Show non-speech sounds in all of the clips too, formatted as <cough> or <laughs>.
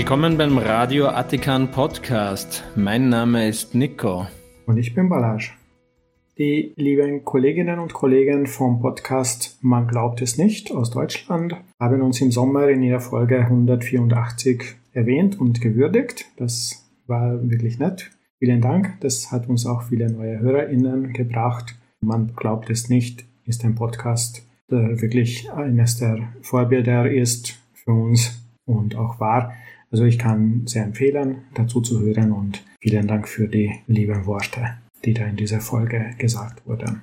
Willkommen beim Radio Attikan Podcast. Mein Name ist Nico. Und ich bin Balazs. Die lieben Kolleginnen und Kollegen vom Podcast Man glaubt es nicht aus Deutschland haben uns im Sommer in ihrer Folge 184 erwähnt und gewürdigt. Das war wirklich nett. Vielen Dank. Das hat uns auch viele neue HörerInnen gebracht. Man glaubt es nicht, ist ein Podcast, der wirklich eines der Vorbilder ist für uns und auch war. Also ich kann sehr empfehlen, dazu zu hören und vielen Dank für die lieben Worte, die da in dieser Folge gesagt wurden.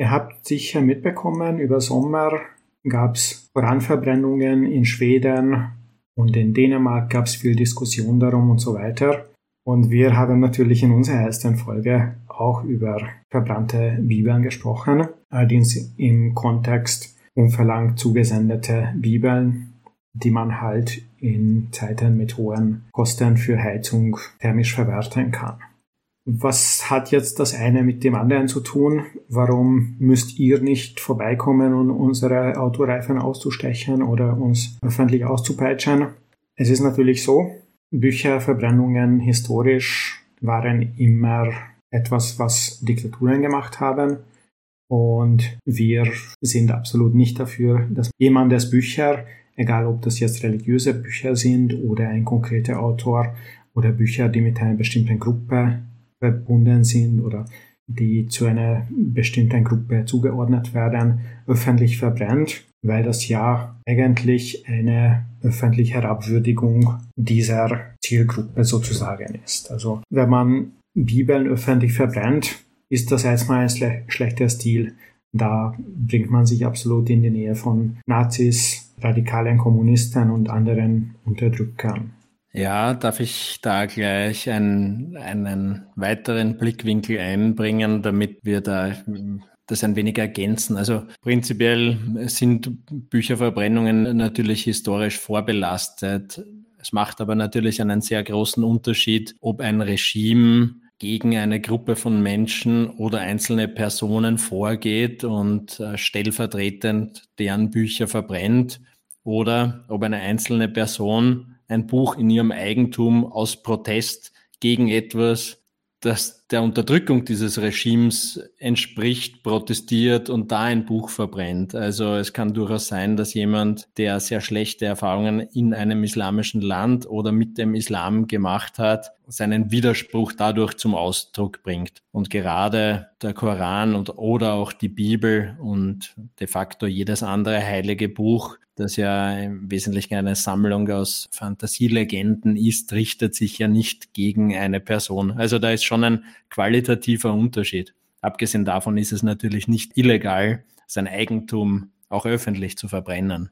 Ihr habt sicher mitbekommen, über Sommer gab es Brandverbrennungen in Schweden und in Dänemark gab es viel Diskussion darum und so weiter. Und wir haben natürlich in unserer ersten Folge auch über verbrannte Bibeln gesprochen, allerdings im Kontext unverlangt zugesendete Bibeln, die man halt in Zeiten mit hohen Kosten für Heizung thermisch verwerten kann. Was hat jetzt das eine mit dem anderen zu tun? Warum müsst ihr nicht vorbeikommen, um unsere Autoreifen auszustechen oder uns öffentlich auszupeitschen? Es ist natürlich so, Bücherverbrennungen historisch waren immer etwas, was Diktaturen gemacht haben. Und wir sind absolut nicht dafür, dass jemandes Bücher, egal ob das jetzt religiöse Bücher sind oder ein konkreter Autor oder Bücher, die mit einer bestimmten Gruppe verbunden sind oder die zu einer bestimmten Gruppe zugeordnet werden, öffentlich verbrennt, weil das ja eigentlich eine öffentliche Herabwürdigung dieser Zielgruppe sozusagen ist. Also wenn man Bibeln öffentlich verbrennt, ist das erstmal ein schlechter Stil. Da bringt man sich absolut in die Nähe von Nazis, radikalen Kommunisten und anderen Unterdrückern. Ja, darf ich da gleich einen, einen weiteren Blickwinkel einbringen, damit wir da das ein wenig ergänzen. Also prinzipiell sind Bücherverbrennungen natürlich historisch vorbelastet. Es macht aber natürlich einen sehr großen Unterschied, ob ein Regime gegen eine Gruppe von Menschen oder einzelne Personen vorgeht und äh, stellvertretend deren Bücher verbrennt oder ob eine einzelne Person ein Buch in ihrem Eigentum aus Protest gegen etwas, das der Unterdrückung dieses Regimes entspricht, protestiert und da ein Buch verbrennt. Also es kann durchaus sein, dass jemand, der sehr schlechte Erfahrungen in einem islamischen Land oder mit dem Islam gemacht hat, seinen Widerspruch dadurch zum Ausdruck bringt. Und gerade der Koran und oder auch die Bibel und de facto jedes andere heilige Buch das ja im Wesentlichen eine Sammlung aus Fantasielegenden ist, richtet sich ja nicht gegen eine Person. Also da ist schon ein qualitativer Unterschied. Abgesehen davon ist es natürlich nicht illegal, sein Eigentum auch öffentlich zu verbrennen.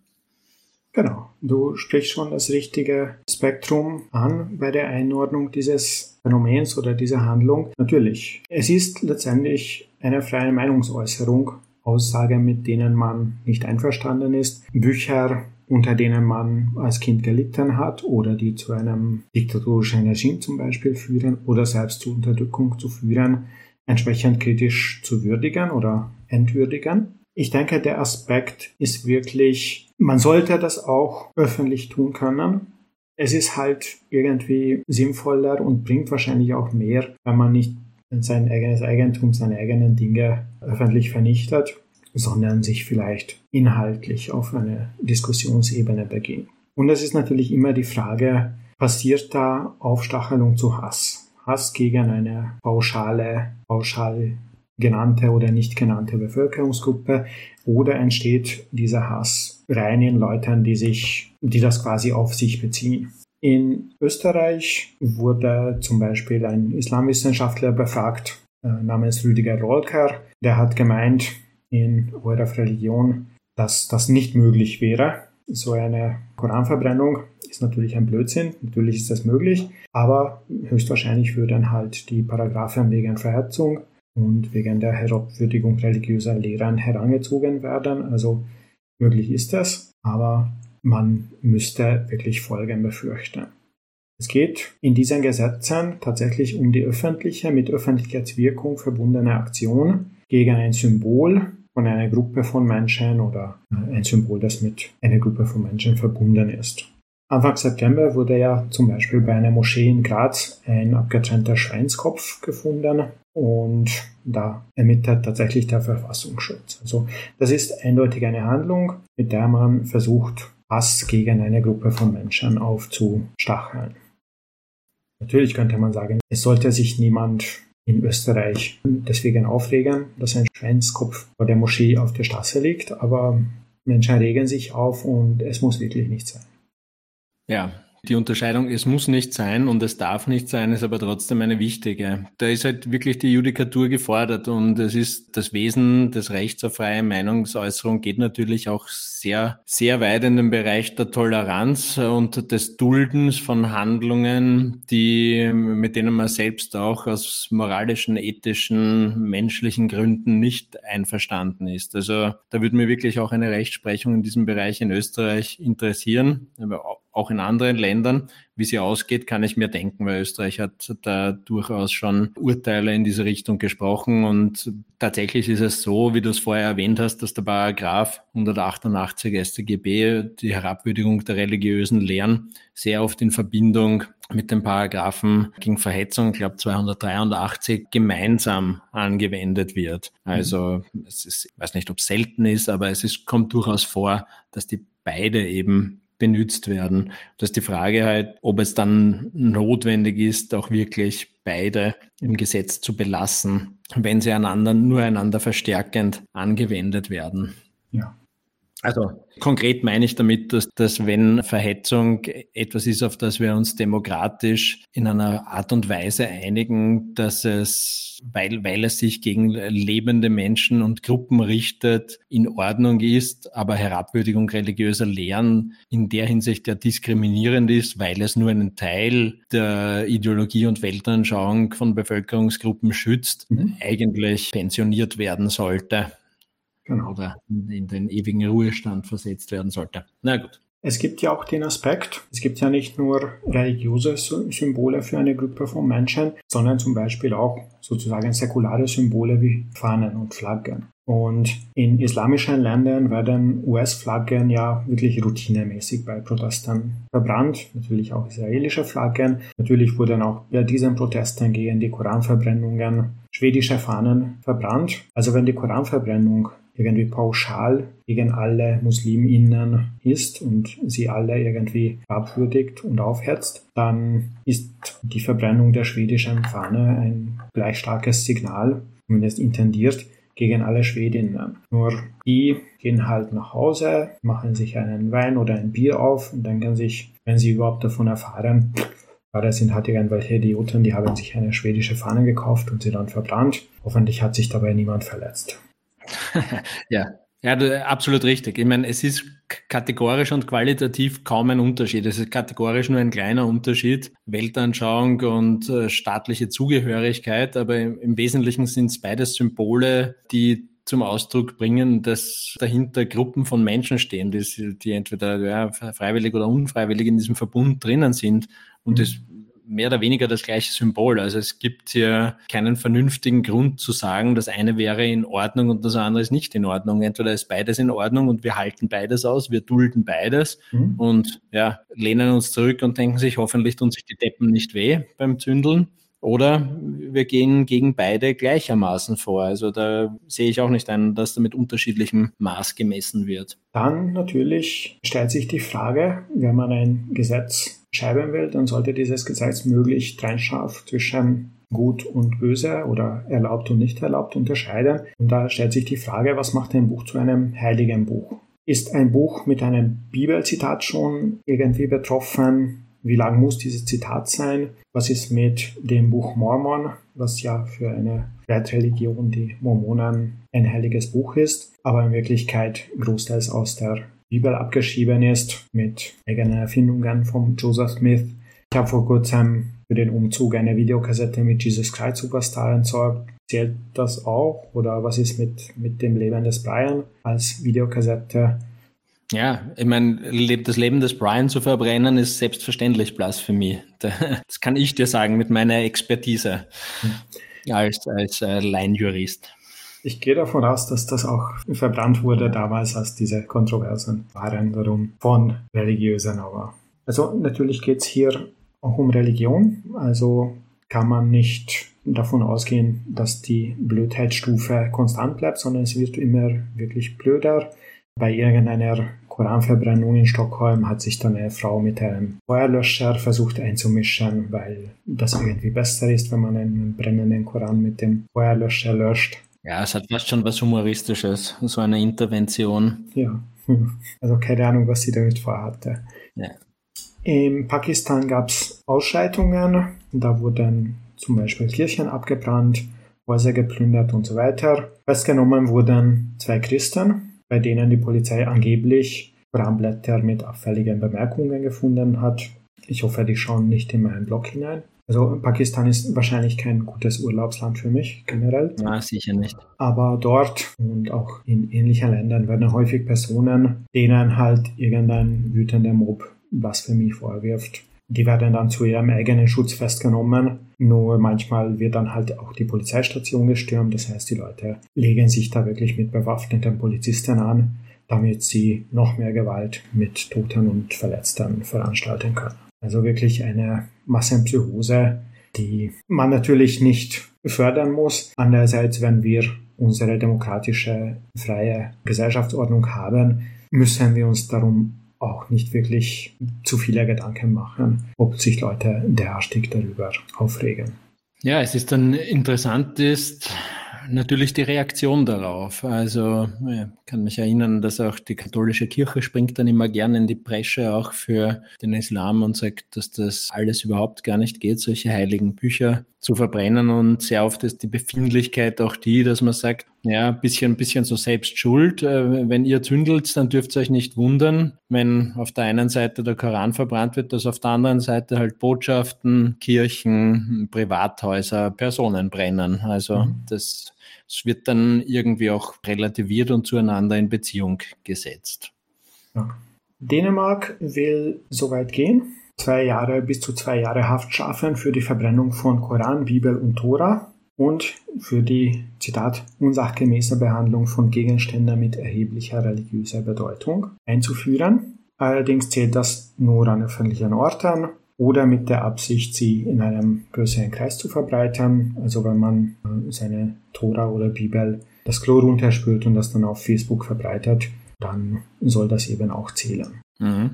Genau, du sprichst schon das richtige Spektrum an bei der Einordnung dieses Phänomens oder dieser Handlung. Natürlich, es ist letztendlich eine freie Meinungsäußerung Aussagen, mit denen man nicht einverstanden ist, Bücher, unter denen man als Kind gelitten hat oder die zu einem diktatorischen Regime zum Beispiel führen oder selbst zu Unterdrückung zu führen, entsprechend kritisch zu würdigen oder entwürdigen. Ich denke, der Aspekt ist wirklich, man sollte das auch öffentlich tun können. Es ist halt irgendwie sinnvoller und bringt wahrscheinlich auch mehr, wenn man nicht sein eigenes Eigentum, seine eigenen Dinge öffentlich vernichtet, sondern sich vielleicht inhaltlich auf eine Diskussionsebene beginnt. Und es ist natürlich immer die Frage, passiert da Aufstachelung zu Hass? Hass gegen eine pauschale, pauschal genannte oder nicht genannte Bevölkerungsgruppe oder entsteht dieser Hass rein in Leuten, die sich, die das quasi auf sich beziehen? In Österreich wurde zum Beispiel ein Islamwissenschaftler befragt äh, namens Rüdiger Rolker. Der hat gemeint, in eurer Religion, dass das nicht möglich wäre. So eine Koranverbrennung ist natürlich ein Blödsinn. Natürlich ist das möglich, aber höchstwahrscheinlich würden halt die Paragraphen wegen Verhetzung und wegen der Herabwürdigung religiöser Lehren herangezogen werden. Also möglich ist es, aber man müsste wirklich Folgen befürchten. Es geht in diesen Gesetzen tatsächlich um die öffentliche, mit Öffentlichkeitswirkung verbundene Aktion gegen ein Symbol von einer Gruppe von Menschen oder ein Symbol, das mit einer Gruppe von Menschen verbunden ist. Anfang September wurde ja zum Beispiel bei einer Moschee in Graz ein abgetrennter Schweinskopf gefunden und da ermittelt tatsächlich der Verfassungsschutz. Also das ist eindeutig eine Handlung, mit der man versucht, Hass gegen eine Gruppe von Menschen aufzustacheln. Natürlich könnte man sagen, es sollte sich niemand in Österreich deswegen aufregen, dass ein Schweinskopf vor der Moschee auf der Straße liegt, aber Menschen regen sich auf und es muss wirklich nicht sein. Ja, die Unterscheidung, es muss nicht sein und es darf nicht sein, ist aber trotzdem eine wichtige. Da ist halt wirklich die Judikatur gefordert und es ist das Wesen des Rechts auf freie Meinungsäußerung geht natürlich auch sehr, sehr weit in den Bereich der Toleranz und des Duldens von Handlungen, die, mit denen man selbst auch aus moralischen, ethischen, menschlichen Gründen nicht einverstanden ist. Also da würde mir wirklich auch eine Rechtsprechung in diesem Bereich in Österreich interessieren auch in anderen Ländern. Wie sie ausgeht, kann ich mir denken, weil Österreich hat da durchaus schon Urteile in diese Richtung gesprochen. Und tatsächlich ist es so, wie du es vorher erwähnt hast, dass der Paragraph 188 StGB die Herabwürdigung der religiösen Lehren sehr oft in Verbindung mit den Paragraphen gegen Verhetzung, ich glaube 283, gemeinsam angewendet wird. Also es ist, ich weiß nicht, ob es selten ist, aber es ist, kommt durchaus vor, dass die beide eben benutzt werden. Das ist die Frage halt, ob es dann notwendig ist, auch wirklich beide im Gesetz zu belassen, wenn sie einander nur einander verstärkend angewendet werden. Ja. Also konkret meine ich damit, dass, dass wenn Verhetzung etwas ist, auf das wir uns demokratisch in einer Art und Weise einigen, dass es, weil, weil es sich gegen lebende Menschen und Gruppen richtet, in Ordnung ist, aber Herabwürdigung religiöser Lehren in der Hinsicht ja diskriminierend ist, weil es nur einen Teil der Ideologie und Weltanschauung von Bevölkerungsgruppen schützt, mhm. eigentlich pensioniert werden sollte. Genau. Oder in den ewigen Ruhestand versetzt werden sollte. Na gut. Es gibt ja auch den Aspekt, es gibt ja nicht nur religiöse Symbole für eine Gruppe von Menschen, sondern zum Beispiel auch sozusagen säkulare Symbole wie Fahnen und Flaggen. Und in islamischen Ländern werden US-Flaggen ja wirklich routinemäßig bei Protesten verbrannt, natürlich auch israelische Flaggen. Natürlich wurden auch bei diesen Protesten gegen die Koranverbrennungen schwedische Fahnen verbrannt. Also wenn die Koranverbrennung irgendwie pauschal gegen alle MuslimInnen ist und sie alle irgendwie abwürdigt und aufhetzt, dann ist die Verbrennung der schwedischen Fahne ein gleich starkes Signal, zumindest intendiert, gegen alle Schwedinnen. Nur die gehen halt nach Hause, machen sich einen Wein oder ein Bier auf und denken sich, wenn sie überhaupt davon erfahren, ja, sind halt irgendwelche Idioten, die haben sich eine schwedische Fahne gekauft und sie dann verbrannt. Hoffentlich hat sich dabei niemand verletzt. <laughs> ja. Ja, absolut richtig. Ich meine, es ist kategorisch und qualitativ kaum ein Unterschied. Es ist kategorisch nur ein kleiner Unterschied, Weltanschauung und äh, staatliche Zugehörigkeit, aber im, im Wesentlichen sind es beides Symbole, die zum Ausdruck bringen, dass dahinter Gruppen von Menschen stehen, die, die entweder ja, freiwillig oder unfreiwillig in diesem Verbund drinnen sind. Und mhm. das mehr oder weniger das gleiche Symbol. Also es gibt hier keinen vernünftigen Grund zu sagen, das eine wäre in Ordnung und das andere ist nicht in Ordnung. Entweder ist beides in Ordnung und wir halten beides aus, wir dulden beides mhm. und ja, lehnen uns zurück und denken sich, hoffentlich tun sich die Deppen nicht weh beim Zündeln. Oder wir gehen gegen beide gleichermaßen vor. Also da sehe ich auch nicht ein, dass da mit unterschiedlichem Maß gemessen wird. Dann natürlich stellt sich die Frage, wenn man ein Gesetz schreiben will, dann sollte dieses Gesetz möglichst trennscharf zwischen gut und böse oder erlaubt und nicht erlaubt unterscheiden. Und da stellt sich die Frage, was macht ein Buch zu einem heiligen Buch? Ist ein Buch mit einem Bibelzitat schon irgendwie betroffen? Wie lang muss dieses Zitat sein? Was ist mit dem Buch Mormon, was ja für eine Wertreligion, die Mormonen, ein heiliges Buch ist, aber in Wirklichkeit großteils aus der Bibel abgeschrieben ist mit eigenen Erfindungen von Joseph Smith. Ich habe vor kurzem für den Umzug eine Videokassette mit Jesus Christ Superstar entsorgt. Zählt das auch? Oder was ist mit, mit dem Leben des Brian als Videokassette? Ja, ich meine, das Leben des Brian zu verbrennen ist selbstverständlich Blasphemie. <laughs> Das kann ich dir sagen mit meiner Expertise hm. als, als äh, Laienjurist. Ich gehe davon aus, dass das auch verbrannt wurde damals, als diese Kontroversen waren darum von religiösen aber. Also natürlich geht es hier auch um Religion. Also kann man nicht davon ausgehen, dass die Blödheitsstufe konstant bleibt, sondern es wird immer wirklich blöder. Bei irgendeiner Koranverbrennung in Stockholm hat sich dann eine Frau mit einem Feuerlöscher versucht einzumischen, weil das irgendwie besser ist, wenn man einen brennenden Koran mit dem Feuerlöscher löscht. Ja, es hat fast schon was Humoristisches, so eine Intervention. Ja, <laughs> also keine Ahnung, was sie damit vorhatte. Ja. In Pakistan gab es Ausschreitungen, da wurden zum Beispiel Kirchen abgebrannt, Häuser geplündert und so weiter. Festgenommen wurden zwei Christen, bei denen die Polizei angeblich Koranblätter mit auffälligen Bemerkungen gefunden hat. Ich hoffe, die schauen nicht in meinen Blog hinein. Also Pakistan ist wahrscheinlich kein gutes Urlaubsland für mich generell. Na, sicher nicht. Aber dort und auch in ähnlichen Ländern werden häufig Personen, denen halt irgendein wütender Mob Blasphemie vorwirft. Die werden dann zu ihrem eigenen Schutz festgenommen. Nur manchmal wird dann halt auch die Polizeistation gestürmt. Das heißt, die Leute legen sich da wirklich mit bewaffneten Polizisten an, damit sie noch mehr Gewalt mit Toten und Verletzten veranstalten können. Also wirklich eine Massenpsychose, die man natürlich nicht fördern muss. Andererseits, wenn wir unsere demokratische, freie Gesellschaftsordnung haben, müssen wir uns darum auch nicht wirklich zu viele Gedanken machen, ob sich Leute derartig darüber aufregen. Ja, es ist dann interessant ist, natürlich die Reaktion darauf. Also ich kann mich erinnern, dass auch die katholische Kirche springt dann immer gerne in die Bresche auch für den Islam und sagt, dass das alles überhaupt gar nicht geht, solche heiligen Bücher zu verbrennen. Und sehr oft ist die Befindlichkeit auch die, dass man sagt, ja, ein bisschen, bisschen so selbst schuld. Äh, wenn ihr zündelt, dann dürft ihr euch nicht wundern, wenn auf der einen Seite der Koran verbrannt wird, dass auf der anderen Seite halt Botschaften, Kirchen, Privathäuser, Personen brennen. Also mhm. das es wird dann irgendwie auch relativiert und zueinander in Beziehung gesetzt. Ja. Dänemark will so weit gehen, zwei Jahre bis zu zwei Jahre Haft schaffen für die Verbrennung von Koran, Bibel und Tora und für die, Zitat, unsachgemäße Behandlung von Gegenständen mit erheblicher religiöser Bedeutung einzuführen. Allerdings zählt das nur an öffentlichen Orten oder mit der Absicht, sie in einem größeren Kreis zu verbreitern. Also wenn man äh, seine Tora oder Bibel das Klo runterspült und das dann auf Facebook verbreitet, dann soll das eben auch zählen. Mhm.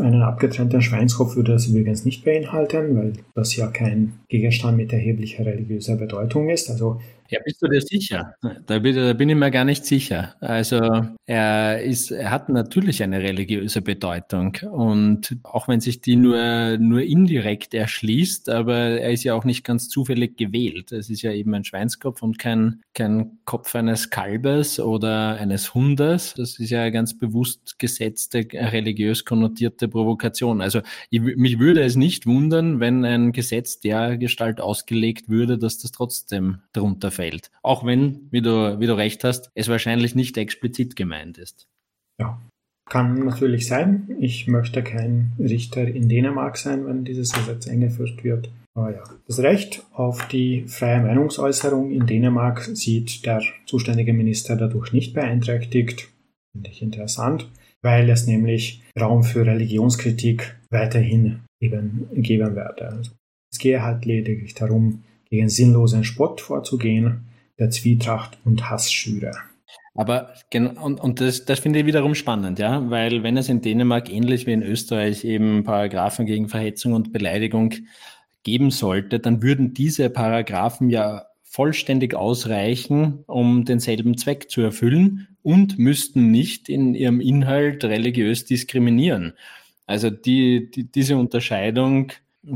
Einen abgetrennten Schweinskopf würde das übrigens nicht beinhalten, weil das ja kein Gegenstand mit erheblicher religiöser Bedeutung ist. Also ja, bist du dir sicher? Da bin, da bin, ich mir gar nicht sicher. Also er, ist, er hat natürlich eine religiöse Bedeutung und auch wenn sich die nur, nur indirekt erschließt, aber er ist ja auch nicht ganz zufällig gewählt. Es ist ja eben ein Schweinskopf und kein, kein Kopf eines Kalbes oder eines Hundes. Das ist ja eine ganz bewusst gesetzte, religiös konnotierte Provokation. Also ich, mich würde es nicht wundern, wenn ein Gesetz der Gestalt ausgelegt würde, dass das trotzdem darunter fällt. Auch wenn, wie du, wie du recht hast, es wahrscheinlich nicht explizit gemeint ist. Ja, kann natürlich sein. Ich möchte kein Richter in Dänemark sein, wenn dieses Gesetz eingeführt wird. Aber ja, das Recht auf die freie Meinungsäußerung in Dänemark sieht der zuständige Minister dadurch nicht beeinträchtigt. Finde ich interessant, weil es nämlich Raum für Religionskritik weiterhin eben geben werde. Also es gehe halt lediglich darum, gegen sinnlosen Spott vorzugehen, der Zwietracht und Hass schüre. Aber und, und das, das finde ich wiederum spannend, ja, weil wenn es in Dänemark ähnlich wie in Österreich eben Paragraphen gegen Verhetzung und Beleidigung geben sollte, dann würden diese Paragraphen ja vollständig ausreichen, um denselben Zweck zu erfüllen und müssten nicht in ihrem Inhalt religiös diskriminieren. Also die, die diese Unterscheidung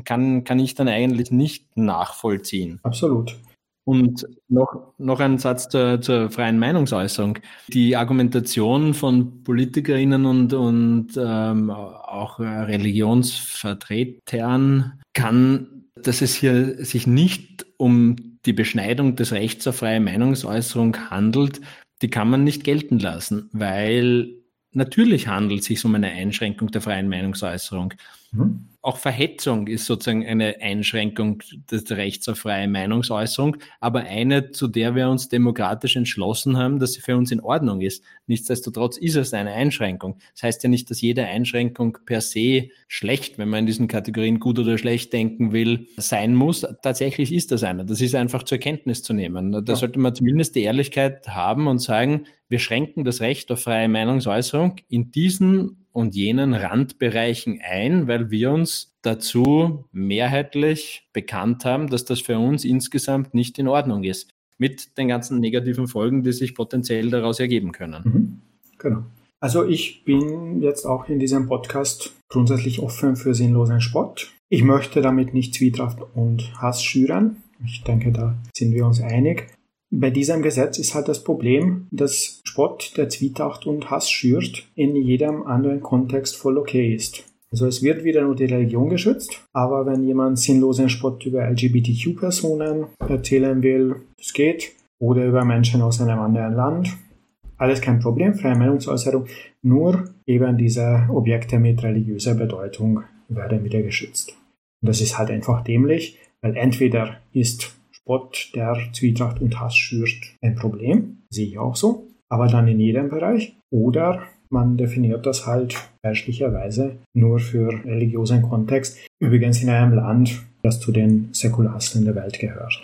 kann, kann ich dann eigentlich nicht nachvollziehen. Absolut. Und noch, noch ein Satz zur, zur freien Meinungsäußerung. Die Argumentation von PolitikerInnen und, und ähm, auch Religionsvertretern kann, dass es hier sich nicht um die Beschneidung des Rechts auf freie Meinungsäußerung handelt, die kann man nicht gelten lassen, weil natürlich handelt es sich um eine Einschränkung der freien Meinungsäußerung. Mhm. Auch Verhetzung ist sozusagen eine Einschränkung des Rechts auf freie Meinungsäußerung, aber eine, zu der wir uns demokratisch entschlossen haben, dass sie für uns in Ordnung ist. Nichtsdestotrotz ist es eine Einschränkung. Das heißt ja nicht, dass jede Einschränkung per se schlecht, wenn man in diesen Kategorien gut oder schlecht denken will, sein muss. Tatsächlich ist das eine. Das ist einfach zur Kenntnis zu nehmen. Da ja. sollte man zumindest die Ehrlichkeit haben und sagen, wir schränken das Recht auf freie Meinungsäußerung in diesen und jenen Randbereichen ein, weil wir uns dazu mehrheitlich bekannt haben, dass das für uns insgesamt nicht in Ordnung ist. Mit den ganzen negativen Folgen, die sich potenziell daraus ergeben können. Mhm. Genau. Also ich bin jetzt auch in diesem Podcast grundsätzlich offen für sinnlosen Sport. Ich möchte damit nicht Zwietracht und Hass schüren. Ich denke, da sind wir uns einig. Bei diesem Gesetz ist halt das Problem, dass Spott, der Zwietracht und Hass schürt, in jedem anderen Kontext voll okay ist. Also es wird wieder nur die Religion geschützt, aber wenn jemand sinnlosen Spott über LGBTQ-Personen erzählen will, es geht, oder über Menschen aus einem anderen Land, alles kein Problem, freie Meinungsäußerung, nur eben diese Objekte mit religiöser Bedeutung werden wieder geschützt. Und das ist halt einfach dämlich, weil entweder ist Spott, der Zwietracht und Hass schürt, ein Problem. Sehe ich auch so. Aber dann in jedem Bereich. Oder man definiert das halt fälschlicherweise nur für religiösen Kontext. Übrigens in einem Land, das zu den säkularsten der Welt gehört.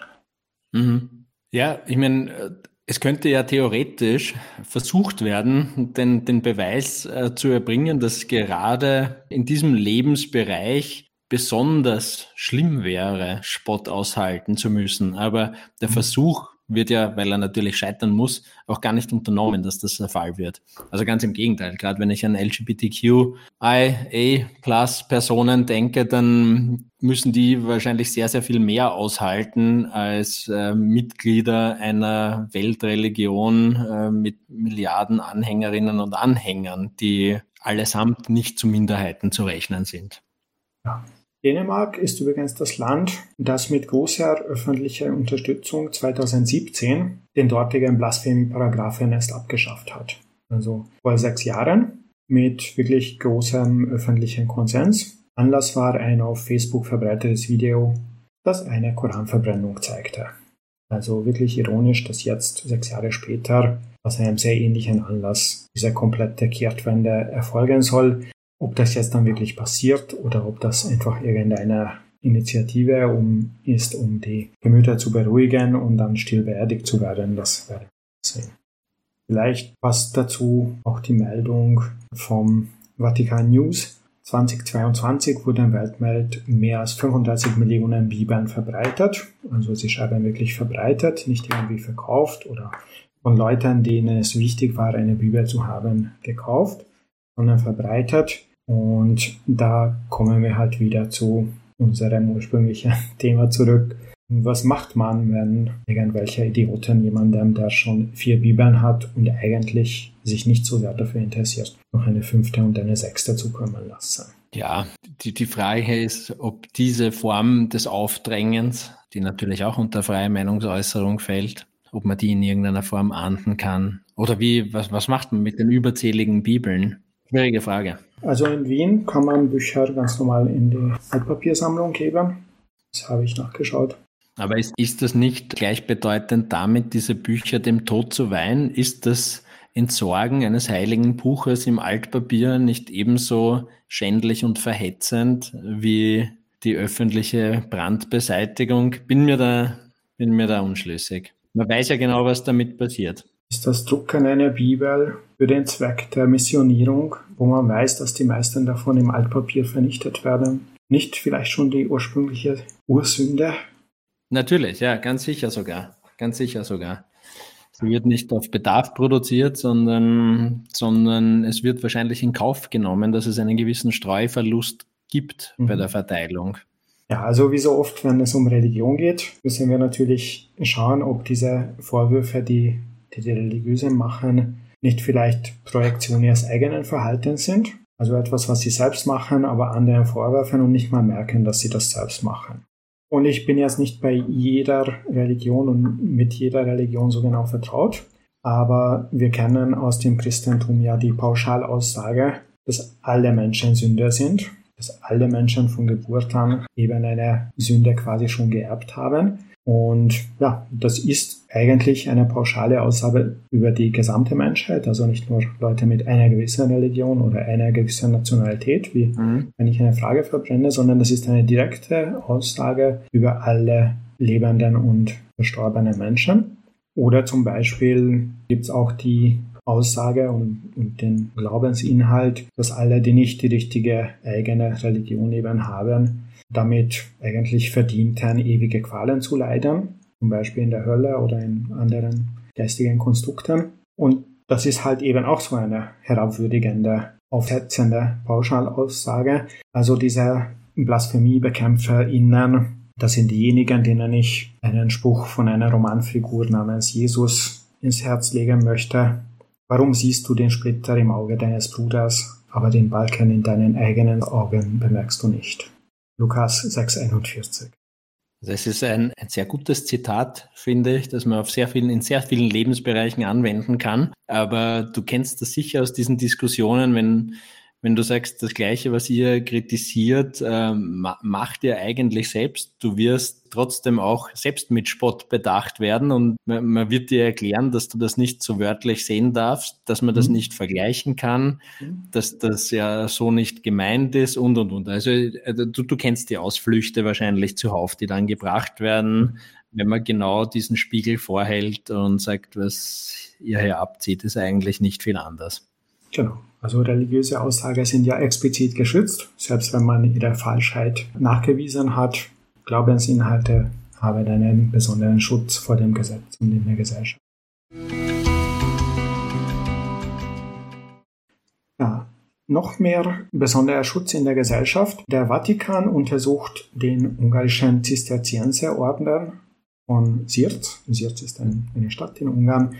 Mhm. Ja, ich meine, es könnte ja theoretisch versucht werden, den, den Beweis äh, zu erbringen, dass gerade in diesem Lebensbereich besonders schlimm wäre, Spott aushalten zu müssen. Aber der mhm. Versuch wird ja, weil er natürlich scheitern muss, auch gar nicht unternommen, dass das der Fall wird. Also ganz im Gegenteil. Gerade wenn ich an LGBTQIA-Plus-Personen denke, dann müssen die wahrscheinlich sehr, sehr viel mehr aushalten als äh, Mitglieder einer Weltreligion äh, mit Milliarden Anhängerinnen und Anhängern, die allesamt nicht zu Minderheiten zu rechnen sind. Dänemark ist übrigens das Land, das mit großer öffentlicher Unterstützung 2017 den dortigen Blasphemie-Paragraphen erst abgeschafft hat. Also vor sechs Jahren mit wirklich großem öffentlichen Konsens. Anlass war ein auf Facebook verbreitetes Video, das eine Koranverbrennung zeigte. Also wirklich ironisch, dass jetzt, sechs Jahre später, aus einem sehr ähnlichen Anlass diese komplette Kehrtwende erfolgen soll. Ob das jetzt dann wirklich passiert oder ob das einfach irgendeine Initiative um, ist, um die Gemüter zu beruhigen und dann still beerdigt zu werden, das werden wir sehen. Vielleicht passt dazu auch die Meldung vom Vatikan News. 2022 wurden weltweit mehr als 35 Millionen Bibeln verbreitet. Also sie schreiben wirklich verbreitet, nicht irgendwie verkauft oder von Leuten, denen es wichtig war, eine Bibel zu haben, gekauft, sondern verbreitet. Und da kommen wir halt wieder zu unserem ursprünglichen <laughs> Thema zurück. Was macht man, wenn irgendwelche Idioten jemandem, der schon vier Bibeln hat und eigentlich sich nicht so sehr dafür interessiert, noch eine fünfte und eine sechste zukommen lassen? Ja, die, die Frage ist, ob diese Form des Aufdrängens, die natürlich auch unter freie Meinungsäußerung fällt, ob man die in irgendeiner Form ahnden kann. Oder wie, was, was macht man mit den überzähligen Bibeln? Schwierige Frage. Also in Wien kann man Bücher ganz normal in die Altpapiersammlung geben. Das habe ich nachgeschaut. Aber ist, ist das nicht gleichbedeutend damit, diese Bücher dem Tod zu weihen? Ist das Entsorgen eines heiligen Buches im Altpapier nicht ebenso schändlich und verhetzend wie die öffentliche Brandbeseitigung? Bin mir da, bin mir da unschlüssig. Man weiß ja genau, was damit passiert. Ist das Drucken einer Bibel für den Zweck der Missionierung, wo man weiß, dass die meisten davon im Altpapier vernichtet werden, nicht vielleicht schon die ursprüngliche Ursünde? Natürlich, ja, ganz sicher sogar. Ganz sicher sogar. Sie wird nicht auf Bedarf produziert, sondern, sondern es wird wahrscheinlich in Kauf genommen, dass es einen gewissen Streuverlust gibt mhm. bei der Verteilung. Ja, also wie so oft, wenn es um Religion geht, müssen wir natürlich schauen, ob diese Vorwürfe, die die, die religiöse machen, nicht vielleicht Projektion ihres eigenen Verhaltens sind, also etwas, was sie selbst machen, aber anderen vorwerfen und nicht mal merken, dass sie das selbst machen. Und ich bin jetzt nicht bei jeder Religion und mit jeder Religion so genau vertraut, aber wir kennen aus dem Christentum ja die Pauschalaussage, dass alle Menschen Sünder sind dass alle Menschen von Geburt an eben eine Sünde quasi schon geerbt haben. Und ja, das ist eigentlich eine pauschale Aussage über die gesamte Menschheit, also nicht nur Leute mit einer gewissen Religion oder einer gewissen Nationalität, wie mhm. wenn ich eine Frage verbrenne, sondern das ist eine direkte Aussage über alle lebenden und verstorbenen Menschen. Oder zum Beispiel gibt es auch die Aussage und, und, den Glaubensinhalt, dass alle, die nicht die richtige eigene Religion eben haben, damit eigentlich verdienten, ewige Qualen zu leiden, zum Beispiel in der Hölle oder in anderen geistigen Konstrukten. Und das ist halt eben auch so eine herabwürdigende, aufsetzende Pauschalaussage. Also diese BlasphemiebekämpferInnen, das sind diejenigen, denen ich einen Spruch von einer Romanfigur namens Jesus ins Herz legen möchte. Warum siehst du den Splitter im Auge deines Bruders, aber den Balken in deinen eigenen Augen bemerkst du nicht? Lukas 6,41. Also es ist ein, ein, sehr gutes Zitat, finde ich, das man auf sehr vielen, in sehr vielen Lebensbereichen anwenden kann. Aber du kennst das sicher aus diesen Diskussionen, wenn wenn du sagst, das Gleiche, was ihr kritisiert, äh, macht ihr eigentlich selbst. Du wirst trotzdem auch selbst mit Spott bedacht werden und man, man wird dir erklären, dass du das nicht so wörtlich sehen darfst, dass man das mhm. nicht vergleichen kann, mhm. dass das ja so nicht gemeint ist und und und. Also äh, du, du kennst die Ausflüchte wahrscheinlich zuhauf, die dann gebracht werden, wenn man genau diesen Spiegel vorhält und sagt, was ihr hier abzieht, ist eigentlich nicht viel anders. Genau. Also religiöse Aussagen sind ja explizit geschützt, selbst wenn man ihre Falschheit nachgewiesen hat. Glaubensinhalte haben einen besonderen Schutz vor dem Gesetz und in der Gesellschaft. Ja, noch mehr besonderer Schutz in der Gesellschaft. Der Vatikan untersucht den ungarischen Zisterzienserorden von Sirz. Sirz ist eine Stadt in Ungarn.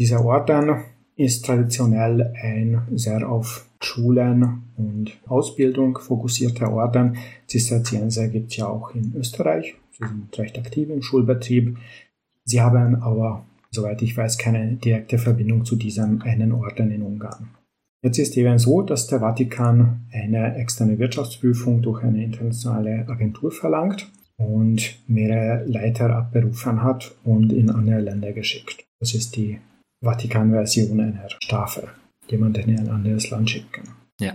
Dieser Orden ist traditionell ein sehr auf Schulen und Ausbildung fokussierter Orden. Zisterzienser gibt es ja auch in Österreich. Sie sind recht aktiv im Schulbetrieb. Sie haben aber, soweit ich weiß, keine direkte Verbindung zu diesem einen Orden in Ungarn. Jetzt ist eben so, dass der Vatikan eine externe Wirtschaftsprüfung durch eine internationale Agentur verlangt und mehrere Leiter abberufen hat und in andere Länder geschickt. Das ist die Vatikan-Version einer Staffel, jemanden in ein anderes Land schicken. Ja.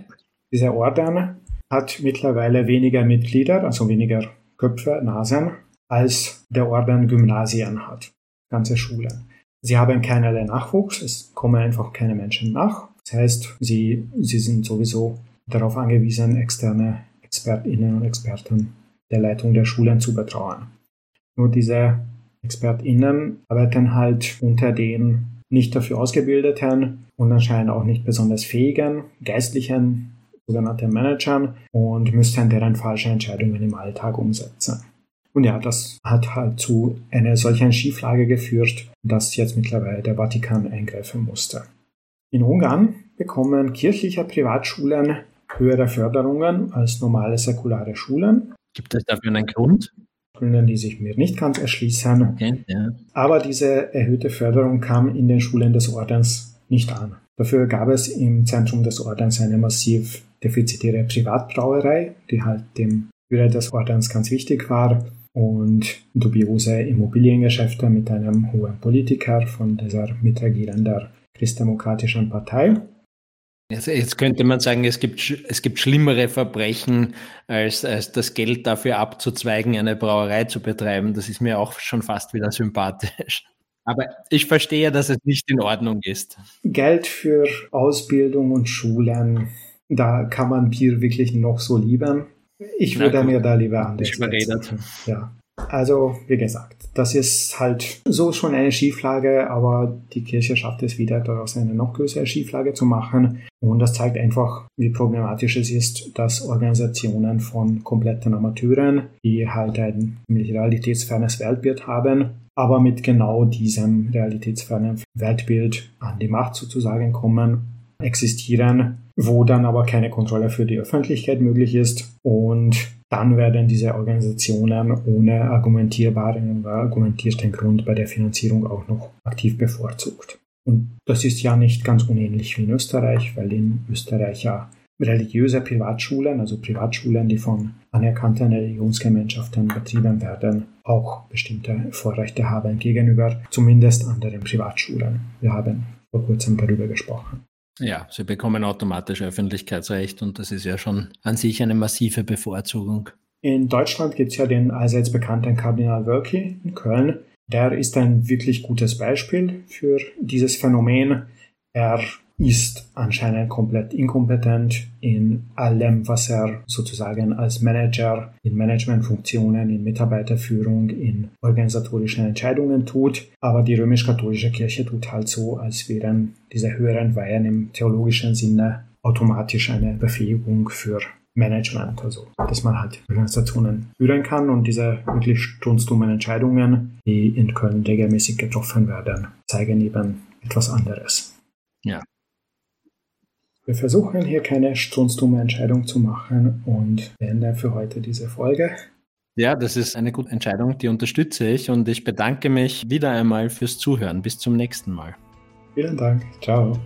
Dieser Orden hat mittlerweile weniger Mitglieder, also weniger Köpfe, Nasen, als der Orden Gymnasien hat, ganze Schulen. Sie haben keinerlei Nachwuchs, es kommen einfach keine Menschen nach. Das heißt, sie, sie sind sowieso darauf angewiesen, externe Expertinnen und Experten der Leitung der Schulen zu betrauen. Nur diese Expertinnen arbeiten halt unter den nicht dafür ausgebildeten und anscheinend auch nicht besonders fähigen geistlichen sogenannten Managern und müssten deren falsche Entscheidungen im Alltag umsetzen. Und ja, das hat halt zu einer solchen Schieflage geführt, dass jetzt mittlerweile der Vatikan eingreifen musste. In Ungarn bekommen kirchliche Privatschulen höhere Förderungen als normale säkulare Schulen. Gibt es dafür einen Grund? Gründen, die sich mir nicht ganz erschließen. Okay, ja. Aber diese erhöhte Förderung kam in den Schulen des Ordens nicht an. Dafür gab es im Zentrum des Ordens eine massiv defizitäre Privatbrauerei, die halt dem Führer des Ordens ganz wichtig war und dubiose Immobiliengeschäfte mit einem hohen Politiker von dieser mitregierenden christdemokratischen Partei. Also jetzt könnte man sagen, es gibt, es gibt schlimmere Verbrechen, als, als das Geld dafür abzuzweigen, eine Brauerei zu betreiben. Das ist mir auch schon fast wieder sympathisch. Aber ich verstehe, dass es nicht in Ordnung ist. Geld für Ausbildung und Schulen, da kann man Bier wirklich noch so lieben. Ich würde mir da lieber anders. Ja. Also, wie gesagt, das ist halt so schon eine Schieflage, aber die Kirche schafft es wieder, daraus eine noch größere Schieflage zu machen. Und das zeigt einfach, wie problematisch es ist, dass Organisationen von kompletten Amateuren, die halt ein realitätsfernes Weltbild haben, aber mit genau diesem realitätsfernen Weltbild an die Macht sozusagen kommen, existieren, wo dann aber keine Kontrolle für die Öffentlichkeit möglich ist und dann werden diese Organisationen ohne argumentierbaren oder argumentierten Grund bei der Finanzierung auch noch aktiv bevorzugt. Und das ist ja nicht ganz unähnlich wie in Österreich, weil in Österreich ja religiöse Privatschulen, also Privatschulen, die von anerkannten Religionsgemeinschaften betrieben werden, auch bestimmte Vorrechte haben gegenüber zumindest anderen Privatschulen. Wir haben vor kurzem darüber gesprochen. Ja, sie bekommen automatisch Öffentlichkeitsrecht und das ist ja schon an sich eine massive Bevorzugung. In Deutschland gibt es ja den allseits bekannten Kardinal Wölki in Köln. Der ist ein wirklich gutes Beispiel für dieses Phänomen. Er ist anscheinend komplett inkompetent in allem, was er sozusagen als Manager in Managementfunktionen, in Mitarbeiterführung, in organisatorischen Entscheidungen tut. Aber die römisch-katholische Kirche tut halt so, als wären diese höheren Weihen im theologischen Sinne automatisch eine Befähigung für Management, also dass man halt Organisationen führen kann und diese wirklich strunzdummen Entscheidungen, die in Köln regelmäßig getroffen werden, zeigen eben etwas anderes. Ja, wir versuchen hier keine strunzdumme Entscheidung zu machen und beenden für heute diese Folge. Ja, das ist eine gute Entscheidung, die unterstütze ich und ich bedanke mich wieder einmal fürs Zuhören. Bis zum nächsten Mal. Vielen Dank. Ciao.